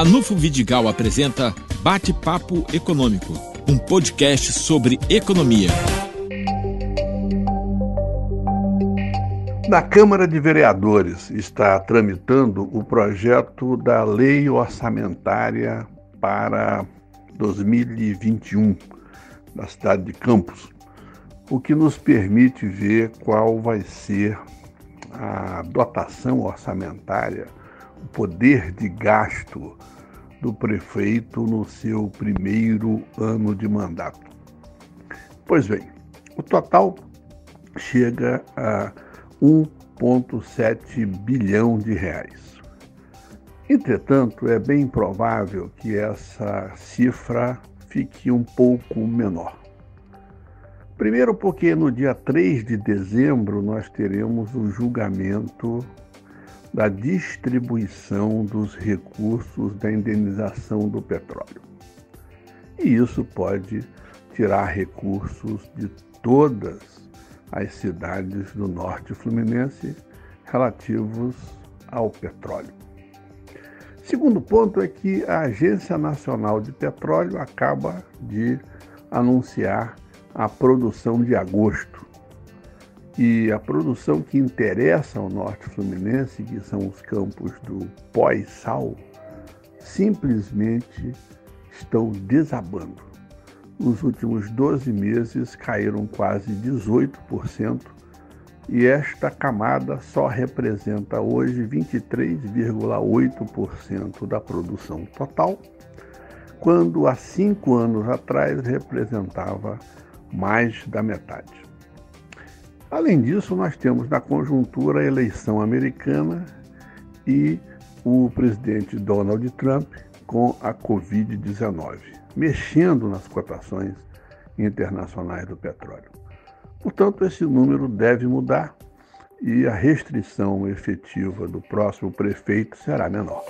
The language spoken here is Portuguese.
Ranulfo Vidigal apresenta Bate-Papo Econômico, um podcast sobre economia. Na Câmara de Vereadores está tramitando o projeto da Lei Orçamentária para 2021 da cidade de Campos, o que nos permite ver qual vai ser a dotação orçamentária, o poder de gasto do prefeito no seu primeiro ano de mandato. Pois bem, o total chega a 1,7 bilhão de reais. Entretanto, é bem provável que essa cifra fique um pouco menor. Primeiro, porque no dia 3 de dezembro nós teremos o julgamento da distribuição dos recursos da indenização do petróleo. E isso pode tirar recursos de todas as cidades do norte fluminense relativos ao petróleo. Segundo ponto é que a Agência Nacional de Petróleo acaba de anunciar a produção de agosto. E a produção que interessa ao norte fluminense, que são os campos do pós-sal, simplesmente estão desabando. Nos últimos 12 meses caíram quase 18% e esta camada só representa hoje 23,8% da produção total, quando há cinco anos atrás representava mais da metade. Além disso, nós temos na conjuntura a eleição americana e o presidente Donald Trump com a Covid-19, mexendo nas cotações internacionais do petróleo. Portanto, esse número deve mudar e a restrição efetiva do próximo prefeito será menor.